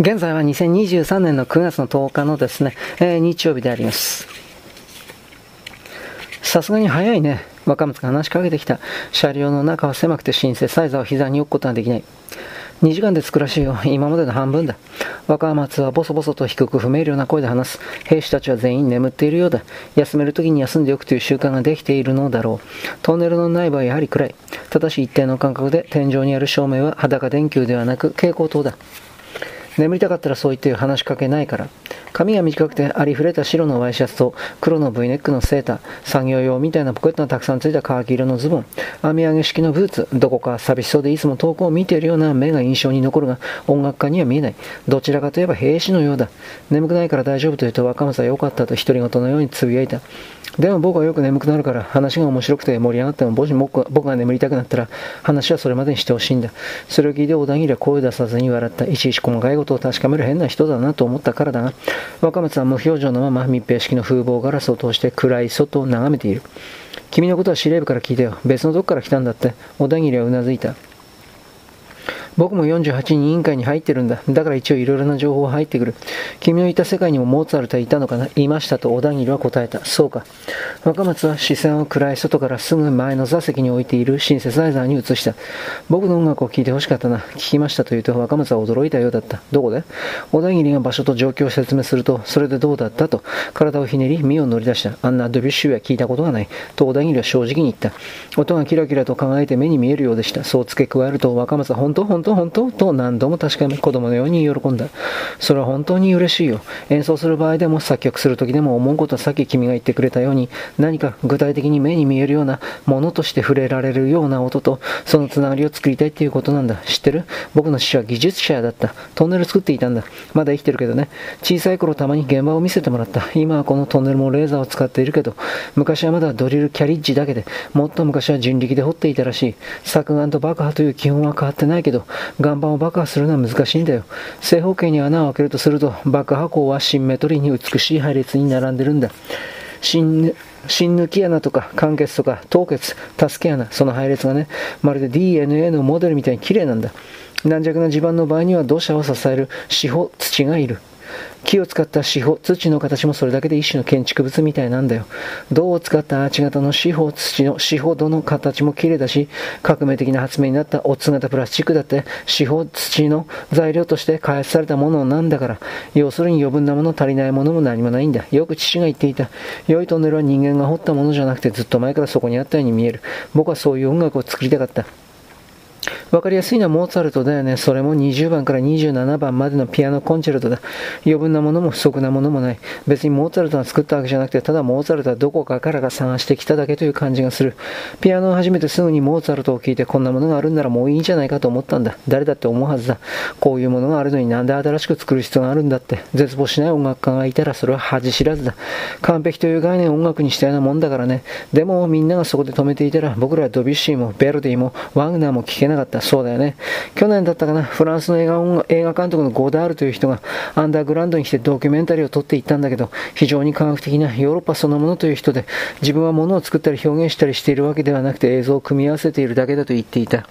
現在は2023年の9月の10日のですね、えー、日曜日であります。さすがに早いね。若松が話しかけてきた。車両の中は狭くて新生、サイザーを膝に置くことができない。2時間で着くらしいよ。今までの半分だ。若松はボソボソと低く不明瞭な声で話す。兵士たちは全員眠っているようだ。休める時に休んでおくという習慣ができているのだろう。トンネルの内部はやはり暗い。ただし一定の間隔で天井にある照明は裸電球ではなく蛍光灯だ。眠りたかったらそう言って話しかけないから。髪が短くてありふれた白のワイシャツと黒の V ネックのセーター、作業用みたいなポケットがたくさんついたカーキ色のズボン、編み上げ式のブーツ、どこか寂しそうでいつも遠くを見ているような目が印象に残るが、音楽家には見えない。どちらかといえば兵士のようだ。眠くないから大丈夫と言うと若松は良かったと独り言のようにつぶやいた。でも僕はよく眠くなるから話が面白くて盛り上がっても僕が眠りたくなったら話はそれまでにしてほしいんだ。それを聞いて小田切は声を出さずに笑った。いちいち細かいことを確かめる変な人だなと思ったからだが、若松は無表情のまま密閉式の風防ガラスを通して暗い外を眺めている。君のことは司令部から聞いたよ。別のとこから来たんだって。小田切はうなずいた。僕も48人委員会に入ってるんだ。だから一応いろいろな情報が入ってくる。君のいた世界にもモーツァルトはいたのかな？いましたと小田切は答えた。そうか。若松は視線を暗い外からすぐ前の座席に置いているシンセサイザーに移した。僕の音楽を聴いてほしかったな。聞きましたと言うと若松は驚いたようだった。どこで？小田切が場所と状況を説明すると、それでどうだったと体をひねり身を乗り出した。あんなドビュッシュは聞いたことがない。と小田切は正直に言った。音がキラキラと輝いて目に見えるようでした。そう付け加えると若松は本当本当当本当と何度も確かめ、子供のように喜んだ。それは本当に嬉しいよ。演奏する場合でも作曲する時でも思うことはさっき君が言ってくれたように、何か具体的に目に見えるようなものとして触れられるような音と、そのつながりを作りたいっていうことなんだ。知ってる？僕の父は技術者だった。トンネル作っていたんだ。まだ生きてるけどね。小さい頃たまに現場を見せてもらった。今はこのトンネルもレーザーを使っているけど、昔はまだドリルキャリッジだけで、もっと昔は人力で掘っていたらしい。削岩と爆破という基本は変わってないけど、岩盤を爆破するのは難しいんだよ。正方形に穴を開けるとすると、爆破口はシンメトリーに美しい配列に並んでるんだ。芯抜き穴とか間欠とか凍結、助け穴、その配列がね、まるで DNA のモデルみたいに綺麗なんだ。軟弱な地盤の場合には土砂を支える四方土がいる。木を使った四方、土の形もそれだけで一種の建築物みたいなんだよ。銅を使ったアーチ型の四方、土の四方土の形も綺麗だし、革命的な発明になったオッツ型プラスチックだって四方土の材料として開発されたものなんだから、要するに余分なもの足りないものも何もないんだ。よく父が言っていた。良いトンネルは人間が掘ったものじゃなくてずっと前からそこにあったように見える。僕はそういう音楽を作りたかった。わかりやすいのはモーツァルトだよね。それも20番から27番までのピアノコンチェルトだ。余分なものも不足なものもない。別にモーツァルトが作ったわけじゃなくて、ただモーツァルトはどこかからが探してきただけという感じがする。ピアノを始めてすぐにモーツァルトを聴いてこんなものがあるんならもういいんじゃないかと思ったんだ。誰だって思うはずだ。こういうものがあるのになんで新しく作る必要があるんだって。絶望しない音楽家がいたらそれは恥知らずだ。完璧という概念を音楽にしたようなもんだからね。でもみんながそこで止めていたら僕らはドビュッシーもベルディもワグナーも聴けなかった。そうだよね。去年だったかな、フランスの映画映画監督のゴダールという人がアンダーグラウンドに来てドキュメンタリーを撮っていったんだけど、非常に科学的なヨーロッパそのものという人で、自分はものを作ったり表現したりしているわけではなくて映像を組み合わせているだけだと言っていた。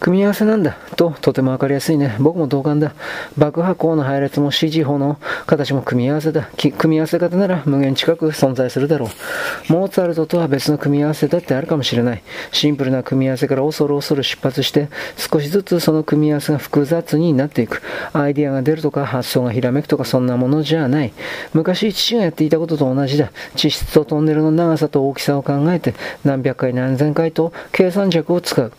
組み合わせなんだ。と、とてもわかりやすいね。僕も同感だ。爆破口の配列も CG 法の形も組み合わせだ。組み合わせ方なら無限近く存在するだろう。モーツァルトとは別の組み合わせだってあるかもしれない。シンプルな組み合わせから恐る恐る出発して、少しずつその組み合わせが複雑になっていく。アイディアが出るとか発想がひらめくとかそんなものじゃない。昔父がやっていたことと同じだ。地質とトンネルの長さと大きさを考えて、何百回何千回と計算尺を使う。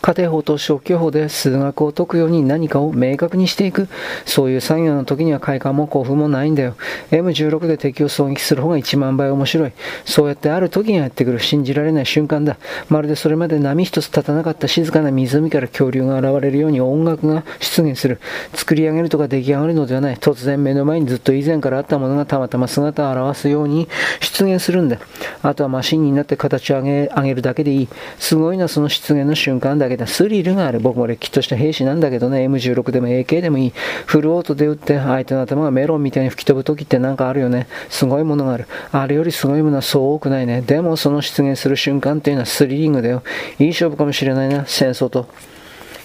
家庭法と消去法で数学を解くように何かを明確にしていく。そういう作業の時には快感も興奮もないんだよ。M16 で敵を狙撃する方が1万倍面白い。そうやってある時がやってくる信じられない瞬間だ。まるでそれまで波一つ立たなかった静かな湖から恐竜が現れるように音楽が出現する。作り上げるとか出来上がるのではない。突然目の前にずっと以前からあったものがたまたま姿を現すように出現するんだ。あとはマシンになって形を上げ上げるだけでいい。すごいのはその出現の瞬間だけた。スリルがある。僕もれっきとした兵士なんだけどね、M16 でも AK でもいい。フルオートで撃って相手の頭がメロンみたいに吹き飛ぶ時ってなんかあるよね。すごいものがある。あれよりすごいものはそう多くないね。でもその出現する瞬間っていうのはスリリングだよ。いい勝負かもしれないな、戦争と。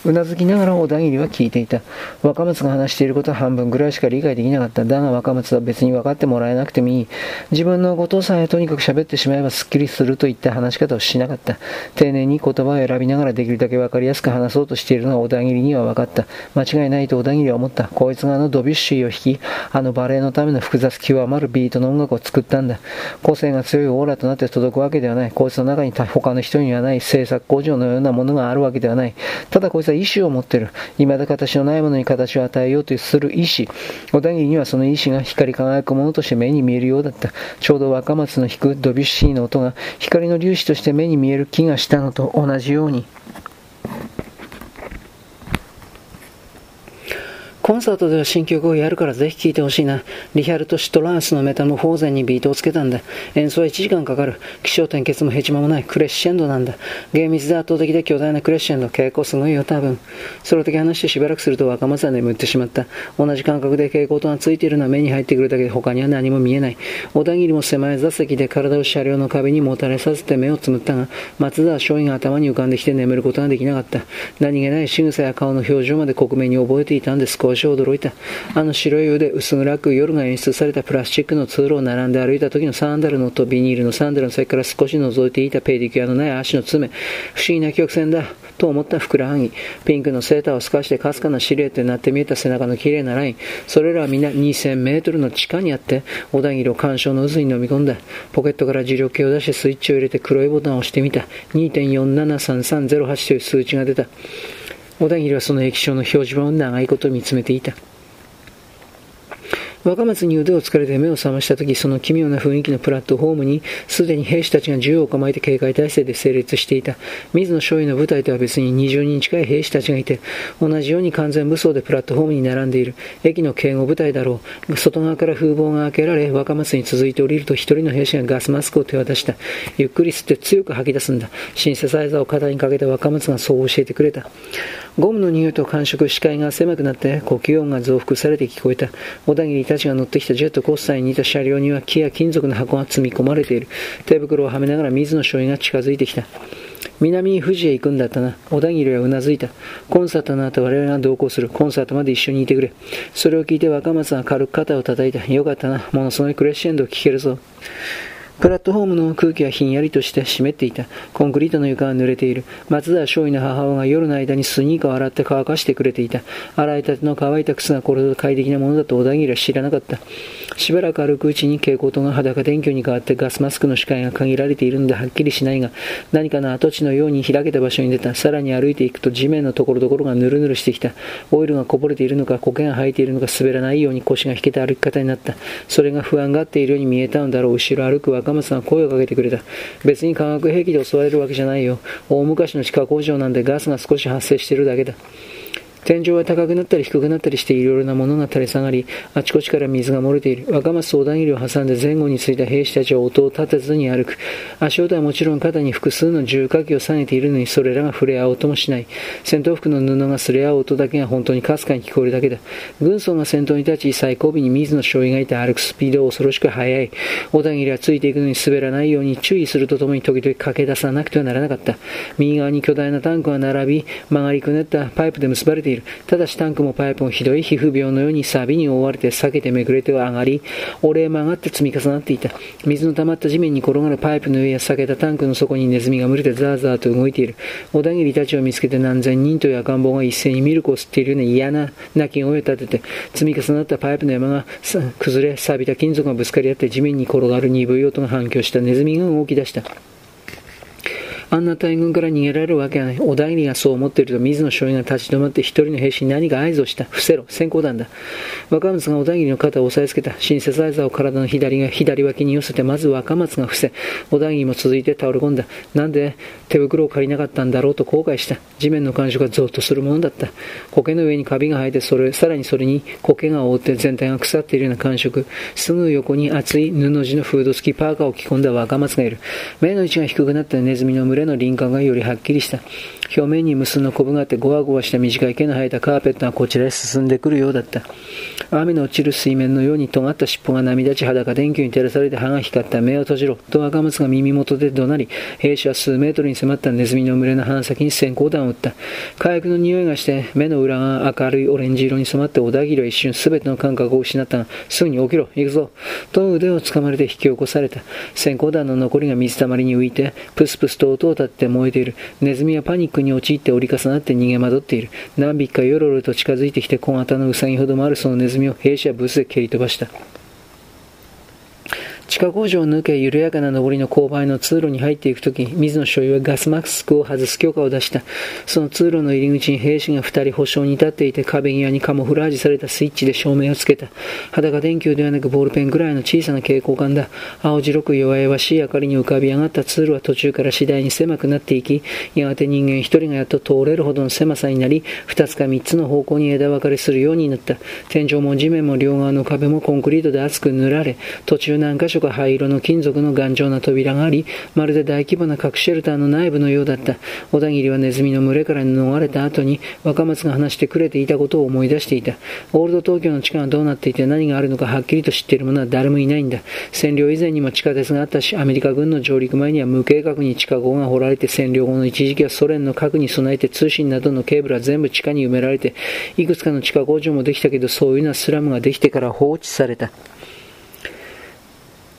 うなずきながら小田切は聞いていた。若松が話していることは半分ぐらいしか理解できなかった。だが若松は別に分かってもらえなくてもいい。自分のことさえとにかく喋ってしまえばすっきりするといった話し方をしなかった。丁寧に言葉を選びながらできるだけ分かりやすく話そうとしているのは小田切には分かった。間違いないと小田切は思った。こいつがあのドビュッシーを弾き、あのバレエのための複雑極まるビートの音楽を作ったんだ。個性が強いオーラとなって届くわけではない。こいつの中に他の人にはない制作工場のようなものがあるわけではない。ただこいつは意志を持っている。未だ形のないものに形を与えようとする意志。小田切にはその意志が光り輝くものとして目に見えるようだった。ちょうど若松の弾くドビュッシーの音が光の粒子として目に見える気がしたのと同じように。コンサートでは新曲をやるからぜひ聴いてほしいな。リヒャルト・シトランスのメタモフォーゼにビートをつけたんだ。演奏は1時間かかる。気象転結もヘチマもない。クレッシェンドなんだ。厳密で圧倒的で巨大なクレッシェンド。稽古すごいよ、多分。その時話してしばらくすると若松は眠ってしまった。同じ感覚で蛍光灯がついているのは目に入ってくるだけで他には何も見えない。小田切も狭い座席で体を車両の壁にもたれさせて目をつむったが、松田は勝因が頭に浮かんできて眠ることができなかった。何気ない仕草や顔の表情まで克明に覚えていたんです少し驚いた。あの白い腕、薄暗く夜が演出されたプラスチックの通路を並んで歩いた時のサンダルの音、ビニールのサンダルの先から少し覗いていたペディキュアのない足の爪、不思議な曲線だ、と思ったふくらはぎ、ピンクのセーターを透かしてかすかなシルエットになって見えた背中の綺麗なライン、それらは皆2000メートルの地下にあって、小田切を干渉の渦に飲み込んだ。ポケットから磁力計を出してスイッチを入れて黒いボタンを押してみた。2.473308という数値が出た。小田切はその液晶の表示板を長いこと見つめていた。若松に腕をつかれて目を覚ました時、その奇妙な雰囲気のプラットフォームに、すでに兵士たちが銃を構えて警戒態勢で整列していた。水野少尉の部隊とは別に20人近い兵士たちがいて、同じように完全武装でプラットフォームに並んでいる。駅の警護部隊だろう。外側から風防が開けられ、若松に続いて降りると一人の兵士がガスマスクを手渡した。ゆっくり吸って強く吐き出すんだ。シンセサイザーを肩にかけた若松がそう教えてくれた。ゴムの匂いと感触、視界が狭くなって呼吸音が増幅されて聞こえた。小田切たちが乗ってきたジェットコースターに似た車両には木や金属の箱が積み込まれている。手袋をはめながら水野少尉が近づいてきた。南富士へ行くんだったな。小田切はうなずいた。コンサートの後我々が同行する。コンサートまで一緒にいてくれ。それを聞いて若松が軽く肩を叩いた。よかったな。ものすごいクレッシェンドを聞けるぞ。プラットフォームの空気はひんやりとして湿っていた。コンクリートの床は濡れている。松田少尉の母親が夜の間にスニーカーを洗って乾かしてくれていた。洗いたての乾いた靴がこれほど快適なものだと小田切は知らなかった。しばらく歩くうちに蛍光灯が裸電球に変わってガスマスクの視界が限られているのではっきりしないが、何かの跡地のように開けた場所に出た。さらに歩いていくと地面のところどころがぬるぬるしてきた。オイルがこぼれているのか、苔が生えているのか、滑らないように腰が引けた歩き方になった。それが不安がっているように見えたのだろう。後ろ歩く若松が声をかけてくれた。別に化学兵器で襲われるわけじゃないよ。大昔の地下工場なんでガスが少し発生してるだけだ。天井は高くなったり低くなったりしていろいろなものが垂れ下がり、あちこちから水が漏れている。若松相談切りを挟んで前後についた兵士たちは音を立てずに歩く。足音はもちろん肩に複数の重火器を下げているのにそれらが触れ合おう音もしない。戦闘服の布が擦れ合う音だけが本当にかすかに聞こえるだけだ。軍曹が先頭に立ち、最後尾に水野少尉がいて歩くスピードは恐ろしく速い。小田切はついていくのに滑らないように注意するとともに時々駆け出さなくてはならなかった。右側に巨大なタンクが並び、曲がりくねったパイプで結ばれている。ただしタンクもパイプもひどい皮膚病のように錆に覆われて裂けてめくれては上がり、折れ曲がって積み重なっていた。水の溜まった地面に転がるパイプの上や裂けたタンクの底にネズミが群れてザーザーと動いている。小田切たちを見つけて何千人という赤ん坊が一斉にミルクを吸っているような嫌な鳴き声を立てて、積み重なったパイプの山が崩れ、錆びた金属がぶつかり合って地面に転がる鈍い音が反響したネズミが動き出した。あんな大軍から逃げられるわけがない。小田切がそう思っていると、水野少尉が立ち止まって一人の兵士に何か合図をした。伏せろ。先行弾だ。若松が小田切の肩を押さえつけた。シンセサイザーを体の左が左脇に寄せて、まず若松が伏せ、小田切も続いて倒れ込んだ。なんで手袋を借りなかったんだろうと後悔した。地面の感触がゾッとするものだった。苔の上にカビが生えて、それ、さらにそれに苔が覆って全体が腐っているような感触。すぐ横に厚い布地のフード付きパーカーを着込んだ若松がいる。目の位置が低くなったネズミの群れの輪郭がよりはっきりした。表面に無数のコブがあってゴワゴワした短い毛の生えたカーペットがこちらへ進んでくるようだった。雨の落ちる水面のように尖った尻尾が波立ち裸電球に照らされて歯が光った目を閉じろと赤松が耳元で怒鳴り兵士は数メートルに迫ったネズミの群れの鼻先に閃光弾を撃った。火薬の匂いがして目の裏が明るいオレンジ色に染まって小田切は一瞬全ての感覚を失ったがすぐに起きろ行くぞ。と腕をつかまれて引き起こされた。閃光弾の残りが水たまりに浮いてプスプスと音を立って燃えている。ネズミはパニックに陥って折り重なって逃げ惑っている。何匹かよろろと近づいてきて小型のウサギほどもある。そのネズミを兵士やブースで蹴り飛ばした。地下工場を抜け緩やかな上りの勾配の通路に入っていくとき、水野所有はガスマスクを外す許可を出した。その通路の入り口に兵士が二人保証に立っていて、壁際にカモフラージュされたスイッチで照明をつけた。裸電球ではなくボールペンぐらいの小さな蛍光管だ。青白く弱々しい明かりに浮かび上がった通路は途中から次第に狭くなっていき、やがて人間一人がやっと通れるほどの狭さになり、二つか三つの方向に枝分かれするようになった。天井も地面も両側の壁もコンクリートで厚く塗られ、途中何箇所か灰色の金属の頑丈な扉があり、まるで大規模な核シェルターの内部のようだった。小田切はネズミの群れから逃れた後に、若松が話してくれていたことを思い出していた。オールド東京の地下がどうなっていて何があるのかはっきりと知っている者は誰もいないんだ。占領以前にも地下鉄があったし、アメリカ軍の上陸前には無計画に地下壕が掘られて占領後の一時期はソ連の核に備えて通信などのケーブルは全部地下に埋められて、いくつかの地下工場もできたけど、そういうのはスラムができてから放置された。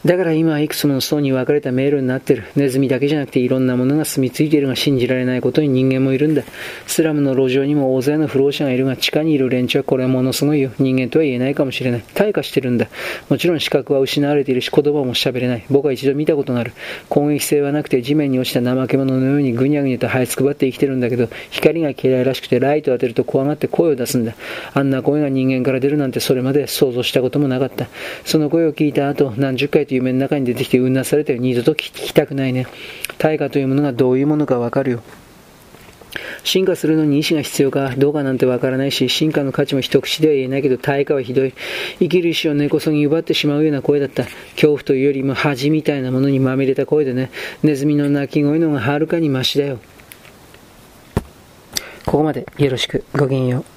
だから今はいくつもの層に分かれた迷路になってる。ネズミだけじゃなくていろんなものが住み着いているが信じられないことに人間もいるんだ。スラムの路上にも大勢の不老者がいるが地下にいる連中はこれはものすごいよ。人間とは言えないかもしれない。退化してるんだ。もちろん視覚は失われているし言葉も喋れない。僕は一度見たことがある。攻撃性はなくて地面に落ちた怠け者のようにぐにゃぐにゃと這いつくばって生きてるんだけど光が嫌いらしくてライトを当てると怖がって声を出すんだ。あんな声が人間から出るなんてそれまで想像したこともなかった。その声を聞いた後何十回と夢の中に出てきてうなされたよ。二度と聞きたくないね。大化というものがどういうものかわかるよ。進化するのに意志が必要かどうかなんてわからないし、進化の価値も一口では言えないけど、対価はひどい。生きる意志を根こそぎ奪ってしまうような声だった。恐怖というよりも恥みたいなものにまみれた声でね、ネズミの鳴き声の方がはるかにマシだよ。ここまでよろしく。ごきげんよう。